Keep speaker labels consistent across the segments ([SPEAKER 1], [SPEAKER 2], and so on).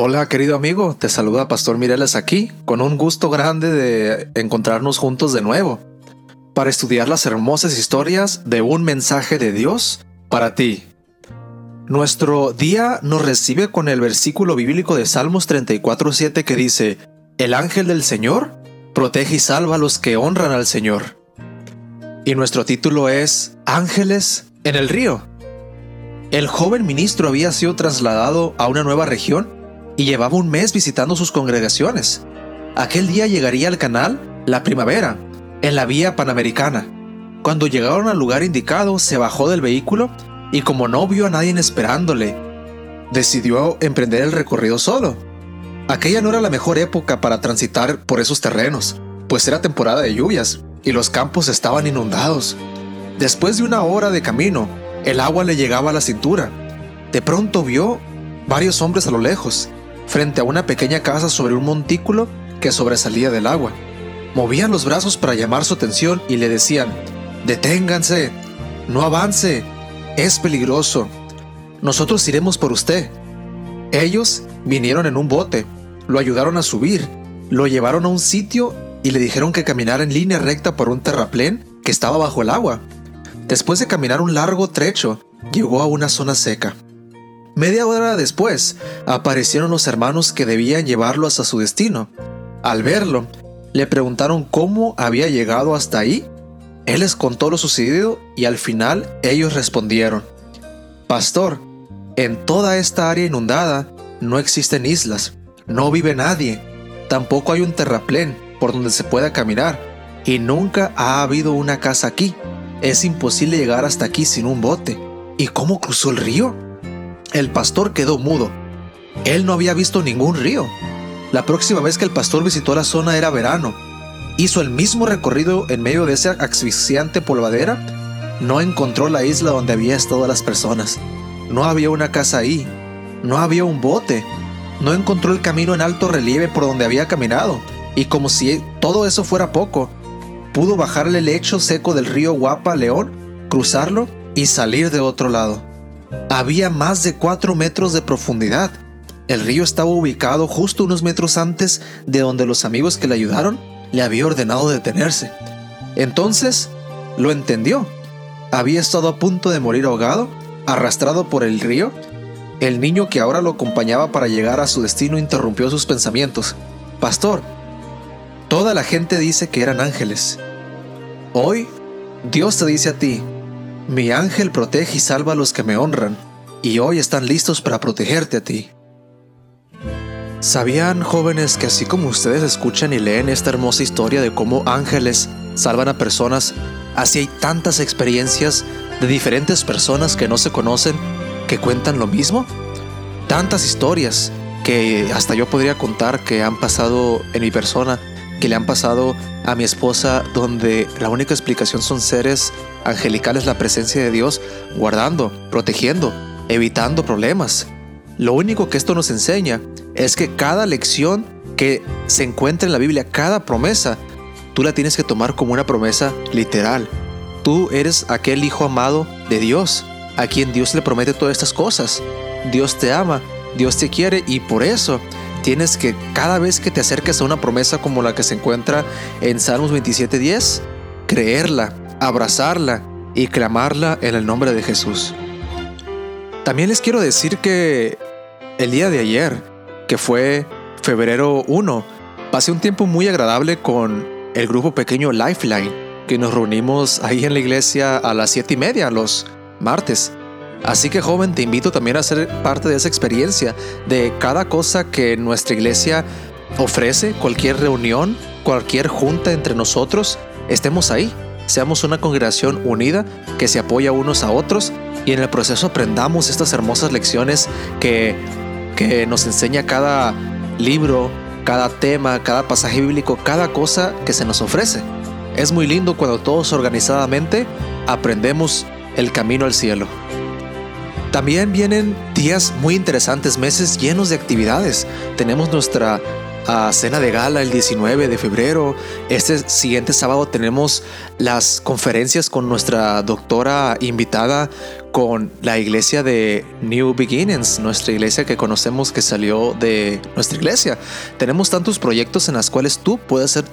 [SPEAKER 1] Hola querido amigo, te saluda Pastor Mireles aquí, con un gusto grande de encontrarnos juntos de nuevo, para estudiar las hermosas historias de un mensaje de Dios para ti. Nuestro día nos recibe con el versículo bíblico de Salmos 34.7 que dice, El ángel del Señor protege y salva a los que honran al Señor. Y nuestro título es Ángeles en el río. El joven ministro había sido trasladado a una nueva región y llevaba un mes visitando sus congregaciones. Aquel día llegaría al canal la primavera, en la vía panamericana. Cuando llegaron al lugar indicado, se bajó del vehículo y como no vio a nadie esperándole, decidió emprender el recorrido solo. Aquella no era la mejor época para transitar por esos terrenos, pues era temporada de lluvias y los campos estaban inundados. Después de una hora de camino, el agua le llegaba a la cintura. De pronto vio varios hombres a lo lejos frente a una pequeña casa sobre un montículo que sobresalía del agua. Movían los brazos para llamar su atención y le decían, Deténganse, no avance, es peligroso. Nosotros iremos por usted. Ellos vinieron en un bote, lo ayudaron a subir, lo llevaron a un sitio y le dijeron que caminara en línea recta por un terraplén que estaba bajo el agua. Después de caminar un largo trecho, llegó a una zona seca. Media hora después, aparecieron los hermanos que debían llevarlo hasta su destino. Al verlo, le preguntaron cómo había llegado hasta ahí. Él les contó lo sucedido y al final ellos respondieron, Pastor, en toda esta área inundada no existen islas, no vive nadie, tampoco hay un terraplén por donde se pueda caminar y nunca ha habido una casa aquí. Es imposible llegar hasta aquí sin un bote. ¿Y cómo cruzó el río? El pastor quedó mudo. Él no había visto ningún río. La próxima vez que el pastor visitó la zona era verano. Hizo el mismo recorrido en medio de esa asfixiante polvadera. No encontró la isla donde había estado las personas. No había una casa ahí. No había un bote. No encontró el camino en alto relieve por donde había caminado. Y como si todo eso fuera poco, pudo bajarle el lecho seco del río Guapa León, cruzarlo y salir de otro lado. Había más de 4 metros de profundidad. El río estaba ubicado justo unos metros antes de donde los amigos que le ayudaron le había ordenado detenerse. Entonces lo entendió. Había estado a punto de morir ahogado, arrastrado por el río. El niño que ahora lo acompañaba para llegar a su destino interrumpió sus pensamientos. Pastor, toda la gente dice que eran ángeles. Hoy, Dios te dice a ti, mi ángel protege y salva a los que me honran, y hoy están listos para protegerte a ti. ¿Sabían jóvenes que así como ustedes escuchan y leen esta hermosa historia de cómo ángeles salvan a personas, así hay tantas experiencias de diferentes personas que no se conocen que cuentan lo mismo? Tantas historias que hasta yo podría contar que han pasado en mi persona, que le han pasado a mi esposa, donde la única explicación son seres angelicales, la presencia de Dios, guardando, protegiendo, evitando problemas. Lo único que esto nos enseña es que cada lección que se encuentra en la Biblia, cada promesa, tú la tienes que tomar como una promesa literal. Tú eres aquel hijo amado de Dios, a quien Dios le promete todas estas cosas. Dios te ama, Dios te quiere y por eso tienes que cada vez que te acerques a una promesa como la que se encuentra en Salmos 27:10, creerla, abrazarla y clamarla en el nombre de Jesús. También les quiero decir que el día de ayer, que fue febrero 1, pasé un tiempo muy agradable con el grupo pequeño Lifeline, que nos reunimos ahí en la iglesia a las 7 y media los martes. Así que joven, te invito también a ser parte de esa experiencia, de cada cosa que nuestra iglesia ofrece, cualquier reunión, cualquier junta entre nosotros, estemos ahí seamos una congregación unida que se apoya unos a otros y en el proceso aprendamos estas hermosas lecciones que, que nos enseña cada libro, cada tema, cada pasaje bíblico, cada cosa que se nos ofrece. Es muy lindo cuando todos organizadamente aprendemos el camino al cielo. También vienen días muy interesantes, meses llenos de actividades. Tenemos nuestra a cena de gala el 19 de febrero. Este siguiente sábado tenemos las conferencias con nuestra doctora invitada con la iglesia de New Beginnings, nuestra iglesia que conocemos que salió de nuestra iglesia. Tenemos tantos proyectos en los cuales tú puedes ser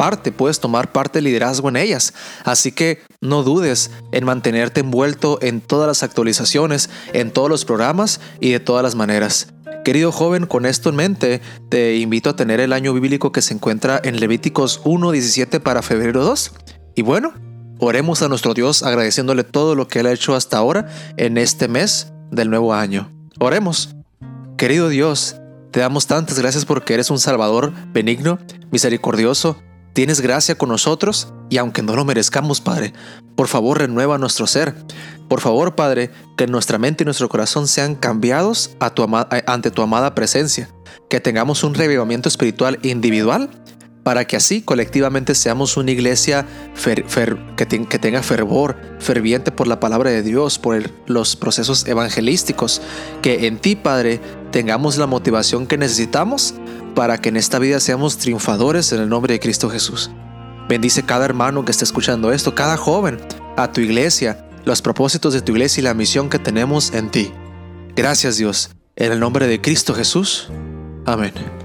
[SPEAKER 1] parte, puedes tomar parte de liderazgo en ellas. Así que no dudes en mantenerte envuelto en todas las actualizaciones, en todos los programas y de todas las maneras. Querido joven, con esto en mente, te invito a tener el año bíblico que se encuentra en Levíticos 1.17 para febrero 2. Y bueno, oremos a nuestro Dios agradeciéndole todo lo que Él ha hecho hasta ahora en este mes del nuevo año. Oremos. Querido Dios, te damos tantas gracias porque eres un Salvador benigno, misericordioso, Tienes gracia con nosotros y aunque no lo merezcamos, Padre, por favor renueva nuestro ser. Por favor, Padre, que nuestra mente y nuestro corazón sean cambiados ante tu amada presencia, que tengamos un revivamiento espiritual individual para que así colectivamente seamos una iglesia que, tenga fervor, ferviente por la palabra de Dios, por los procesos evangelísticos, que en ti, Padre, tengamos la motivación que necesitamos para que en esta vida seamos triunfadores en el nombre de Cristo Jesús. Bendice cada hermano que está escuchando esto, cada joven, a tu iglesia, los propósitos de tu iglesia y la misión que tenemos en ti. Gracias Dios, en el nombre de Cristo Jesús. Amén.